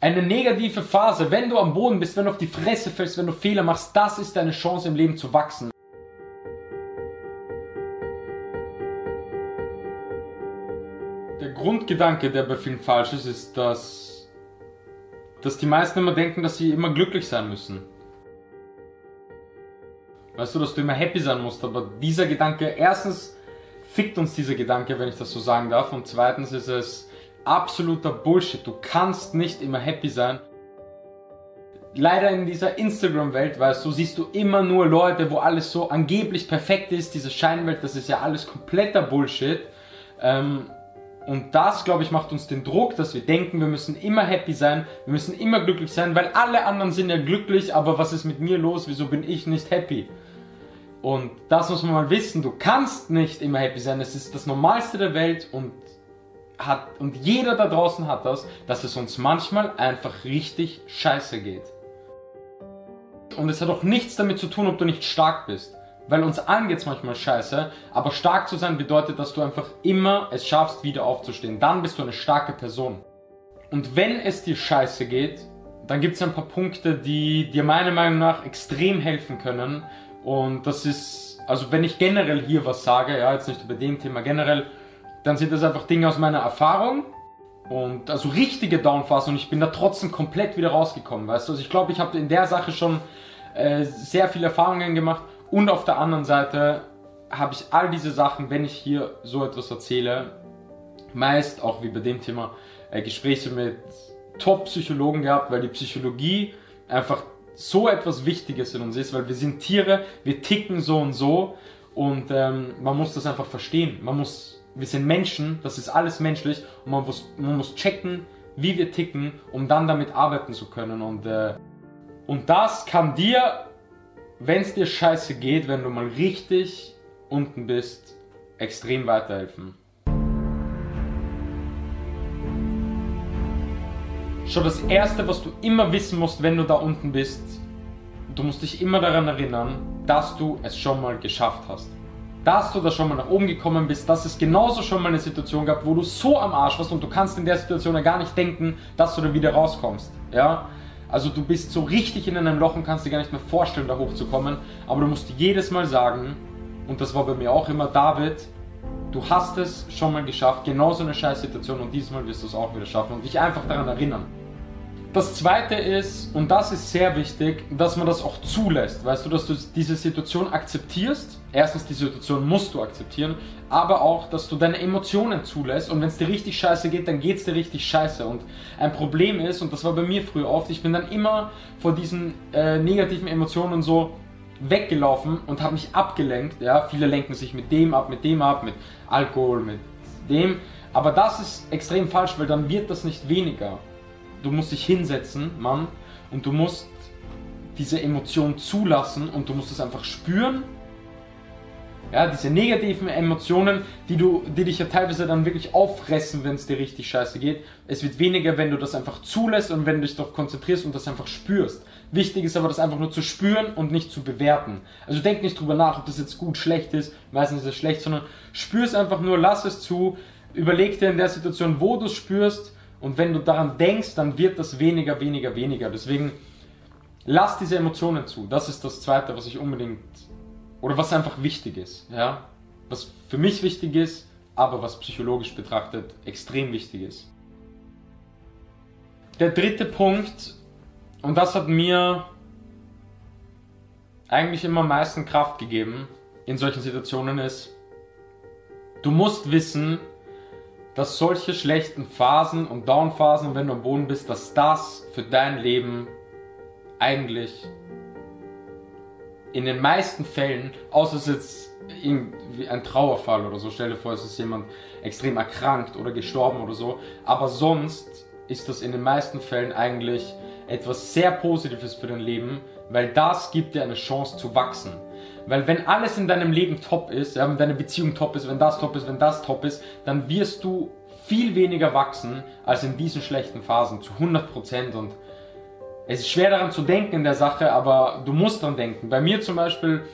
Eine negative Phase, wenn du am Boden bist, wenn du auf die Fresse fällst, wenn du Fehler machst, das ist deine Chance im Leben zu wachsen. Der Grundgedanke, der bei vielen falsch ist, ist, dass, dass die meisten immer denken, dass sie immer glücklich sein müssen. Weißt du, dass du immer happy sein musst, aber dieser Gedanke, erstens fickt uns dieser Gedanke, wenn ich das so sagen darf, und zweitens ist es absoluter Bullshit. Du kannst nicht immer happy sein. Leider in dieser Instagram-Welt, weißt du, siehst du immer nur Leute, wo alles so angeblich perfekt ist. Diese Scheinwelt, das ist ja alles kompletter Bullshit. Ähm, und das, glaube ich, macht uns den Druck, dass wir denken, wir müssen immer happy sein, wir müssen immer glücklich sein, weil alle anderen sind ja glücklich, aber was ist mit mir los? Wieso bin ich nicht happy? Und das muss man mal wissen, du kannst nicht immer happy sein, es ist das Normalste der Welt und hat, und jeder da draußen hat das, dass es uns manchmal einfach richtig scheiße geht. Und es hat auch nichts damit zu tun, ob du nicht stark bist. Weil uns allen geht es manchmal scheiße, aber stark zu sein bedeutet, dass du einfach immer es schaffst, wieder aufzustehen. Dann bist du eine starke Person. Und wenn es dir scheiße geht, dann gibt es ein paar Punkte, die dir meiner Meinung nach extrem helfen können. Und das ist, also wenn ich generell hier was sage, ja, jetzt nicht über dem Thema, generell dann sind das einfach Dinge aus meiner Erfahrung und also richtige Downphasen und ich bin da trotzdem komplett wieder rausgekommen, weißt du? Also ich glaube, ich habe in der Sache schon äh, sehr viele Erfahrungen gemacht und auf der anderen Seite habe ich all diese Sachen, wenn ich hier so etwas erzähle, meist auch wie bei dem Thema äh, Gespräche mit Top-Psychologen gehabt, weil die Psychologie einfach so etwas Wichtiges in uns ist, weil wir sind Tiere, wir ticken so und so und ähm, man muss das einfach verstehen. Man muss wir sind Menschen, das ist alles menschlich und man muss, man muss checken, wie wir ticken, um dann damit arbeiten zu können. Und, äh, und das kann dir, wenn es dir scheiße geht, wenn du mal richtig unten bist, extrem weiterhelfen. Schon das Erste, was du immer wissen musst, wenn du da unten bist, du musst dich immer daran erinnern, dass du es schon mal geschafft hast dass du da schon mal nach oben gekommen bist, dass es genauso schon mal eine Situation gab, wo du so am Arsch warst und du kannst in der Situation ja gar nicht denken, dass du da wieder rauskommst. Ja? Also du bist so richtig in einem Loch und kannst dir gar nicht mehr vorstellen, da hochzukommen. Aber du musst jedes Mal sagen, und das war bei mir auch immer, David, du hast es schon mal geschafft, genauso eine scheiß Situation und diesmal wirst du es auch wieder schaffen und dich einfach daran erinnern. Das zweite ist, und das ist sehr wichtig, dass man das auch zulässt. Weißt du, dass du diese Situation akzeptierst. Erstens, die Situation musst du akzeptieren, aber auch, dass du deine Emotionen zulässt. Und wenn es dir richtig scheiße geht, dann geht es dir richtig scheiße. Und ein Problem ist, und das war bei mir früher oft, ich bin dann immer vor diesen äh, negativen Emotionen so weggelaufen und habe mich abgelenkt. Ja, viele lenken sich mit dem ab, mit dem ab, mit Alkohol, mit dem. Aber das ist extrem falsch, weil dann wird das nicht weniger du musst dich hinsetzen, Mann, und du musst diese Emotion zulassen und du musst es einfach spüren. Ja, diese negativen Emotionen, die, du, die dich ja teilweise dann wirklich auffressen, wenn es dir richtig scheiße geht. Es wird weniger, wenn du das einfach zulässt und wenn du dich darauf konzentrierst und das einfach spürst. Wichtig ist aber, das einfach nur zu spüren und nicht zu bewerten. Also denk nicht drüber nach, ob das jetzt gut, schlecht ist, meistens ist es schlecht, sondern spür es einfach nur, lass es zu, überleg dir in der Situation, wo du es spürst und wenn du daran denkst, dann wird das weniger, weniger, weniger. Deswegen lass diese Emotionen zu. Das ist das Zweite, was ich unbedingt oder was einfach wichtig ist. Ja? Was für mich wichtig ist, aber was psychologisch betrachtet extrem wichtig ist. Der dritte Punkt, und das hat mir eigentlich immer am meisten Kraft gegeben in solchen Situationen, ist, du musst wissen, dass solche schlechten Phasen und Downphasen, wenn du am Boden bist, dass das für dein Leben eigentlich in den meisten Fällen, außer es ist jetzt ein Trauerfall oder so, stell dir vor, es ist jemand extrem erkrankt oder gestorben oder so, aber sonst ist das in den meisten Fällen eigentlich etwas sehr Positives für dein Leben, weil das gibt dir eine Chance zu wachsen. Weil wenn alles in deinem Leben top ist, ja, wenn deine Beziehung top ist, wenn das top ist, wenn das top ist, dann wirst du viel weniger wachsen als in diesen schlechten Phasen zu 100% und es ist schwer daran zu denken in der Sache, aber du musst dran denken. Bei mir zum Beispiel,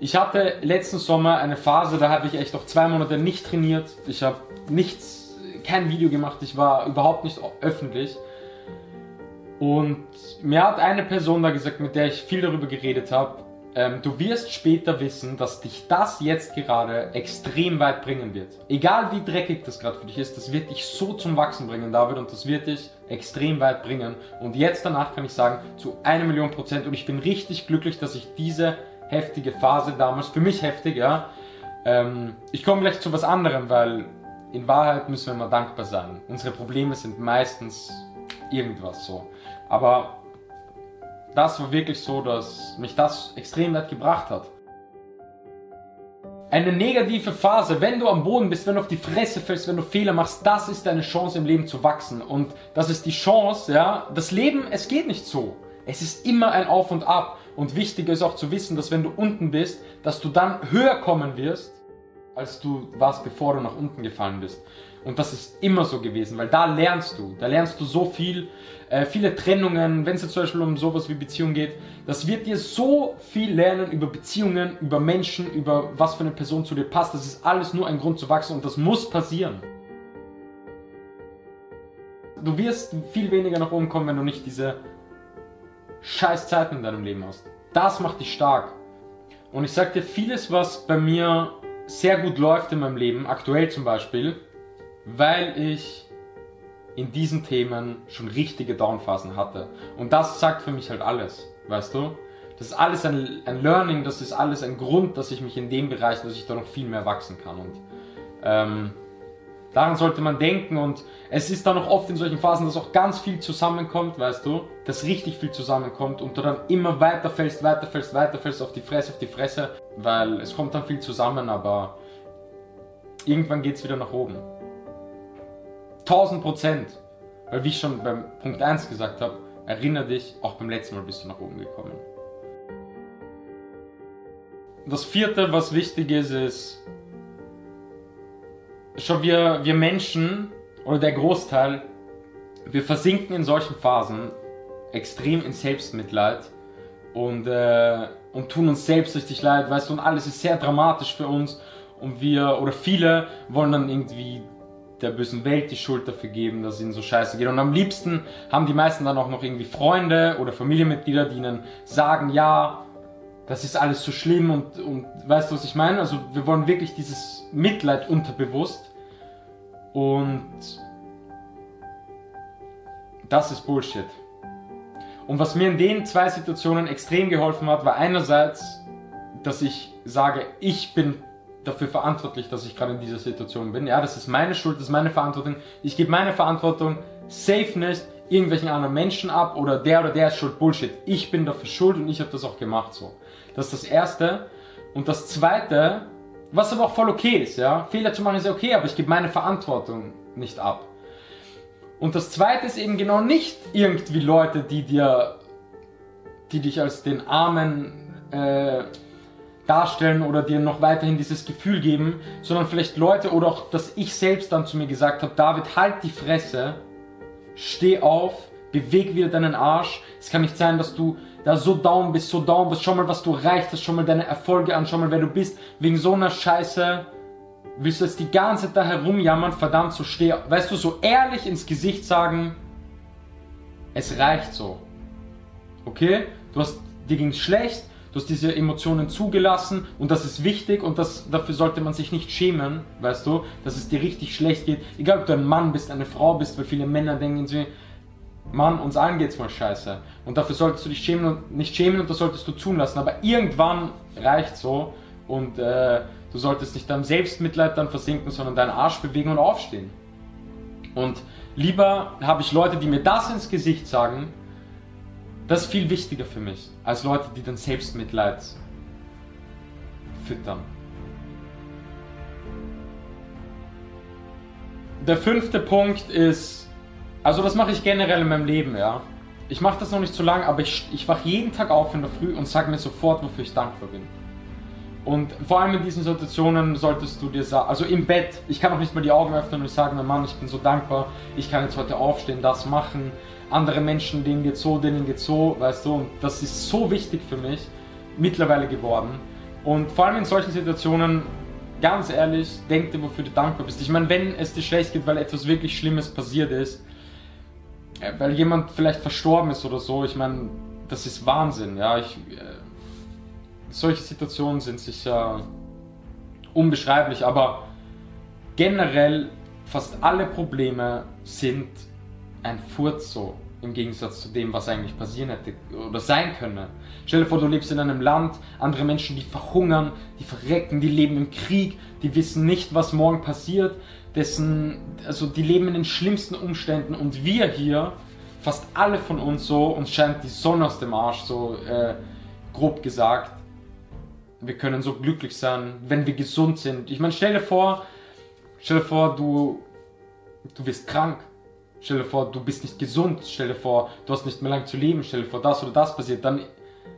ich hatte letzten Sommer eine Phase, da habe ich echt noch zwei Monate nicht trainiert. Ich habe nichts, kein Video gemacht, ich war überhaupt nicht öffentlich. Und mir hat eine Person da gesagt, mit der ich viel darüber geredet habe, ähm, du wirst später wissen, dass dich das jetzt gerade extrem weit bringen wird. Egal wie dreckig das gerade für dich ist, das wird dich so zum Wachsen bringen, David, und das wird dich extrem weit bringen. Und jetzt danach kann ich sagen, zu einer Million Prozent. Und ich bin richtig glücklich, dass ich diese heftige Phase damals, für mich heftig, ja, ähm, ich komme gleich zu was anderem, weil in Wahrheit müssen wir immer dankbar sein. Unsere Probleme sind meistens irgendwas so. Aber das war wirklich so, dass mich das extrem weit gebracht hat. Eine negative Phase, wenn du am Boden bist, wenn du auf die Fresse fällst, wenn du Fehler machst, das ist deine Chance im Leben zu wachsen. Und das ist die Chance, ja. Das Leben, es geht nicht so. Es ist immer ein Auf und Ab. Und wichtig ist auch zu wissen, dass wenn du unten bist, dass du dann höher kommen wirst, als du warst, bevor du nach unten gefallen bist. Und das ist immer so gewesen, weil da lernst du, da lernst du so viel, äh, viele Trennungen, wenn es jetzt zum Beispiel um sowas wie Beziehung geht, das wird dir so viel lernen über Beziehungen, über Menschen, über was für eine Person zu dir passt. Das ist alles nur ein Grund zu wachsen und das muss passieren. Du wirst viel weniger nach oben kommen, wenn du nicht diese scheiß Zeiten in deinem Leben hast. Das macht dich stark. Und ich sag dir, vieles, was bei mir sehr gut läuft in meinem Leben, aktuell zum Beispiel, weil ich in diesen Themen schon richtige Downphasen hatte. Und das sagt für mich halt alles, weißt du? Das ist alles ein, ein Learning, das ist alles ein Grund, dass ich mich in dem Bereich, dass ich da noch viel mehr wachsen kann. Und ähm, daran sollte man denken. Und es ist dann auch oft in solchen Phasen, dass auch ganz viel zusammenkommt, weißt du? Dass richtig viel zusammenkommt und du dann immer weiter fällst, weiter fällst, weiter fällst auf die Fresse, auf die Fresse, weil es kommt dann viel zusammen, aber irgendwann geht es wieder nach oben. 1000 Prozent. Weil wie ich schon beim Punkt 1 gesagt habe, erinnere dich, auch beim letzten Mal bist du nach oben gekommen. Das vierte, was wichtig ist, ist, schon wir, wir Menschen oder der Großteil, wir versinken in solchen Phasen extrem in Selbstmitleid und, äh, und tun uns selbst richtig leid, weißt du, und alles ist sehr dramatisch für uns und wir oder viele wollen dann irgendwie der bösen Welt die Schuld dafür geben, dass ihnen so scheiße geht. Und am liebsten haben die meisten dann auch noch irgendwie Freunde oder Familienmitglieder, die ihnen sagen, ja, das ist alles so schlimm und, und weißt du, was ich meine? Also wir wollen wirklich dieses Mitleid unterbewusst und das ist Bullshit. Und was mir in den zwei Situationen extrem geholfen hat, war einerseits, dass ich sage, ich bin dafür verantwortlich, dass ich gerade in dieser Situation bin. Ja, das ist meine Schuld, das ist meine Verantwortung. Ich gebe meine Verantwortung safe nicht irgendwelchen anderen Menschen ab oder der oder der ist schuld. Bullshit. Ich bin dafür schuld und ich habe das auch gemacht so. Das ist das Erste. Und das Zweite, was aber auch voll okay ist, ja. Fehler zu machen ist ja okay, aber ich gebe meine Verantwortung nicht ab. Und das Zweite ist eben genau nicht irgendwie Leute, die dir, die dich als den armen äh, darstellen oder dir noch weiterhin dieses Gefühl geben, sondern vielleicht Leute oder auch, dass ich selbst dann zu mir gesagt habe, David, halt die Fresse, steh auf, beweg wieder deinen Arsch. Es kann nicht sein, dass du da so down bist, so down bist, schau mal, was du erreicht hast, schau mal deine Erfolge an, schau mal, wer du bist. Wegen so einer Scheiße willst du jetzt die ganze Zeit da herumjammern, verdammt, so steh, weißt du, so ehrlich ins Gesicht sagen, es reicht so. Okay? Du hast, dir ging's schlecht, Du hast diese Emotionen zugelassen und das ist wichtig und das, dafür sollte man sich nicht schämen, weißt du, dass es dir richtig schlecht geht. Egal, ob du ein Mann bist, eine Frau bist, weil viele Männer denken sie, Mann, uns allen geht's mal scheiße. Und dafür solltest du dich schämen und nicht schämen und das solltest du tun lassen. Aber irgendwann reicht so und äh, du solltest nicht deinem Selbstmitleid dann versinken, sondern deinen Arsch bewegen und aufstehen. Und lieber habe ich Leute, die mir das ins Gesicht sagen, das ist viel wichtiger für mich, als Leute, die dann Selbstmitleid füttern. Der fünfte Punkt ist, also das mache ich generell in meinem Leben, ja. Ich mache das noch nicht zu lang, aber ich, ich wache jeden Tag auf in der Früh und sage mir sofort, wofür ich dankbar bin. Und vor allem in diesen Situationen solltest du dir sagen, also im Bett, ich kann auch nicht mal die Augen öffnen und sagen, Mann, ich bin so dankbar, ich kann jetzt heute aufstehen, das machen, andere Menschen, denen geht so, denen geht so, weißt du, und das ist so wichtig für mich mittlerweile geworden. Und vor allem in solchen Situationen, ganz ehrlich, denk dir, wofür du dankbar bist. Ich meine, wenn es dir schlecht geht, weil etwas wirklich Schlimmes passiert ist, weil jemand vielleicht verstorben ist oder so. Ich meine, das ist Wahnsinn, ja. Ich, äh, solche Situationen sind sicher unbeschreiblich, aber generell fast alle Probleme sind ein Furz so im Gegensatz zu dem, was eigentlich passieren hätte oder sein könne. Stell dir vor, du lebst in einem Land, andere Menschen, die verhungern, die verrecken, die leben im Krieg, die wissen nicht, was morgen passiert, dessen, also die leben in den schlimmsten Umständen und wir hier, fast alle von uns so, uns scheint die Sonne aus dem Arsch, so äh, grob gesagt. Wir können so glücklich sein, wenn wir gesund sind. Ich meine, stell dir vor, stell dir vor, du, du wirst krank Stell dir vor, du bist nicht gesund. Stell dir vor, du hast nicht mehr lang zu leben. Stell dir vor, das oder das passiert. Dann,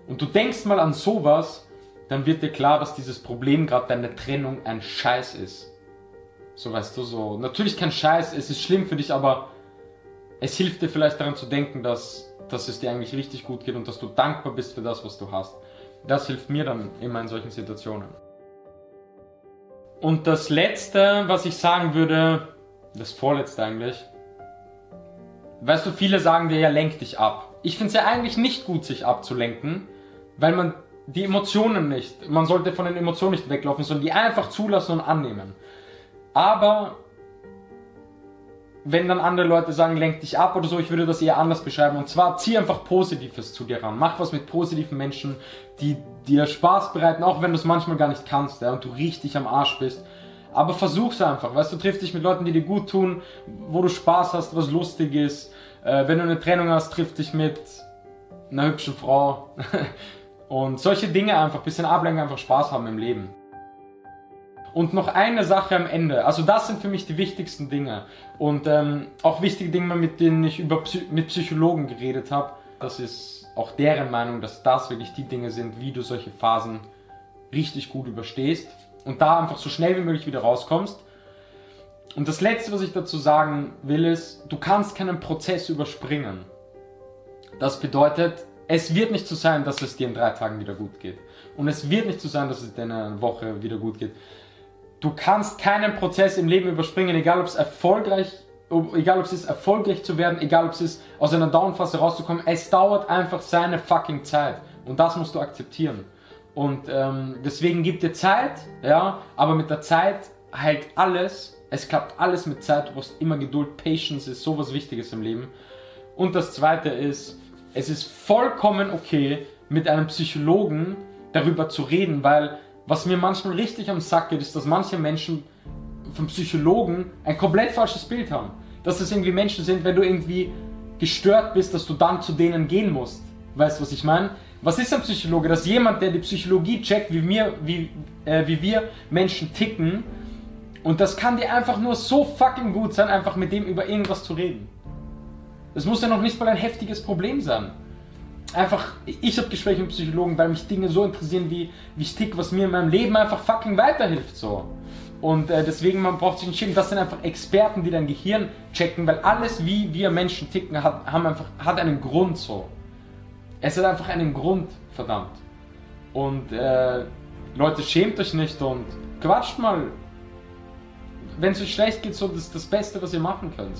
und du denkst mal an sowas, dann wird dir klar, dass dieses Problem gerade deine Trennung ein Scheiß ist. So weißt du, so. Natürlich kein Scheiß, es ist schlimm für dich, aber es hilft dir vielleicht daran zu denken, dass, dass es dir eigentlich richtig gut geht und dass du dankbar bist für das, was du hast. Das hilft mir dann immer in solchen Situationen. Und das letzte, was ich sagen würde, das vorletzte eigentlich, Weißt du, viele sagen dir ja, lenk dich ab. Ich finde es ja eigentlich nicht gut, sich abzulenken, weil man die Emotionen nicht, man sollte von den Emotionen nicht weglaufen, sondern die einfach zulassen und annehmen. Aber wenn dann andere Leute sagen, lenk dich ab oder so, ich würde das eher anders beschreiben. Und zwar zieh einfach Positives zu dir ran. Mach was mit positiven Menschen, die dir Spaß bereiten, auch wenn du es manchmal gar nicht kannst ja, und du richtig am Arsch bist. Aber versuch's einfach, weißt du, triffst dich mit Leuten, die dir gut tun, wo du Spaß hast, was lustig ist. Äh, wenn du eine Trennung hast, triff dich mit einer hübschen Frau. Und solche Dinge einfach, bisschen ablenken, einfach Spaß haben im Leben. Und noch eine Sache am Ende. Also das sind für mich die wichtigsten Dinge. Und ähm, auch wichtige Dinge, mit denen ich über Psy mit Psychologen geredet habe. Das ist auch deren Meinung, dass das wirklich die Dinge sind, wie du solche Phasen richtig gut überstehst und da einfach so schnell wie möglich wieder rauskommst. Und das Letzte, was ich dazu sagen will, ist, du kannst keinen Prozess überspringen. Das bedeutet, es wird nicht so sein, dass es dir in drei Tagen wieder gut geht. Und es wird nicht so sein, dass es dir in einer Woche wieder gut geht. Du kannst keinen Prozess im Leben überspringen, egal ob es erfolgreich, egal ob es ist, erfolgreich zu werden, egal ob es ist, aus einer Downphase rauszukommen. Es dauert einfach seine fucking Zeit. Und das musst du akzeptieren. Und ähm, deswegen gibt dir Zeit, ja, aber mit der Zeit heilt alles. Es klappt alles mit Zeit. Du brauchst immer Geduld. Patience ist sowas Wichtiges im Leben. Und das zweite ist, es ist vollkommen okay, mit einem Psychologen darüber zu reden, weil was mir manchmal richtig am Sack geht, ist, dass manche Menschen vom Psychologen ein komplett falsches Bild haben. Dass das irgendwie Menschen sind, wenn du irgendwie gestört bist, dass du dann zu denen gehen musst. Weißt du, was ich meine? Was ist ein Psychologe? Das ist jemand, der die Psychologie checkt, wie wir, wie, äh, wie wir Menschen ticken. Und das kann dir einfach nur so fucking gut sein, einfach mit dem über irgendwas zu reden. Das muss ja noch nicht mal ein heftiges Problem sein. Einfach, ich habe Gespräche mit Psychologen, weil mich Dinge so interessieren, wie, wie ich tick, was mir in meinem Leben einfach fucking weiterhilft. So. Und äh, deswegen, man braucht sich nicht schämen. Das sind einfach Experten, die dein Gehirn checken, weil alles, wie wir Menschen ticken, hat, haben einfach, hat einen Grund so. Es hat einfach einen Grund, verdammt. Und äh, Leute, schämt euch nicht und quatscht mal. Wenn es euch schlecht geht, so das ist das Beste, was ihr machen könnt.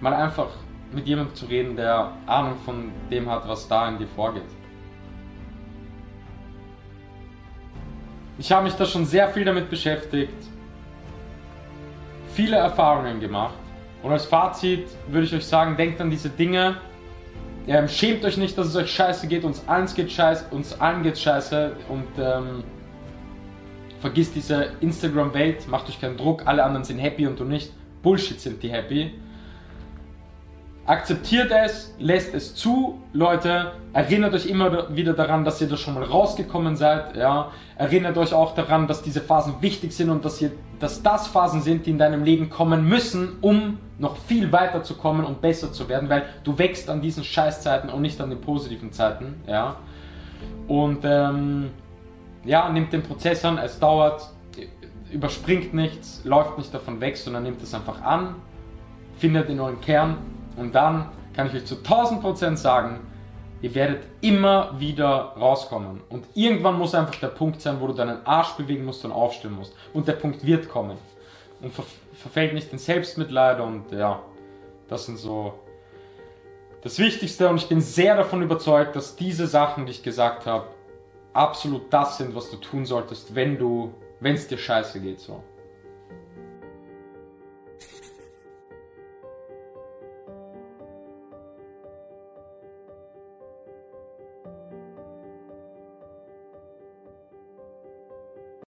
Mal einfach mit jemandem zu reden, der Ahnung von dem hat, was da in dir vorgeht. Ich habe mich da schon sehr viel damit beschäftigt, viele Erfahrungen gemacht und als Fazit würde ich euch sagen, denkt an diese Dinge, ähm, schämt euch nicht, dass es euch scheiße geht. Uns allen geht scheiße, uns allen geht scheiße. Und ähm, vergisst diese Instagram-Welt, macht euch keinen Druck, alle anderen sind happy und du nicht. Bullshit sind die happy. Akzeptiert es, lässt es zu, Leute. Erinnert euch immer wieder daran, dass ihr da schon mal rausgekommen seid. Ja. Erinnert euch auch daran, dass diese Phasen wichtig sind und dass, ihr, dass das Phasen sind, die in deinem Leben kommen müssen, um noch viel weiter zu kommen und besser zu werden, weil du wächst an diesen Scheißzeiten und nicht an den positiven Zeiten. Ja. Und ähm, ja, nimmt den Prozess an, es dauert, überspringt nichts, läuft nicht davon weg, sondern nimmt es einfach an, findet in euren Kern und dann kann ich euch zu 1000% sagen, ihr werdet immer wieder rauskommen. Und irgendwann muss einfach der Punkt sein, wo du deinen Arsch bewegen musst und aufstehen musst. Und der Punkt wird kommen. Und ver verfällt nicht in Selbstmitleid und ja, Das sind so das Wichtigste und ich bin sehr davon überzeugt, dass diese Sachen, die ich gesagt habe, absolut das sind, was du tun solltest, wenn du, wenn es dir scheiße geht, so.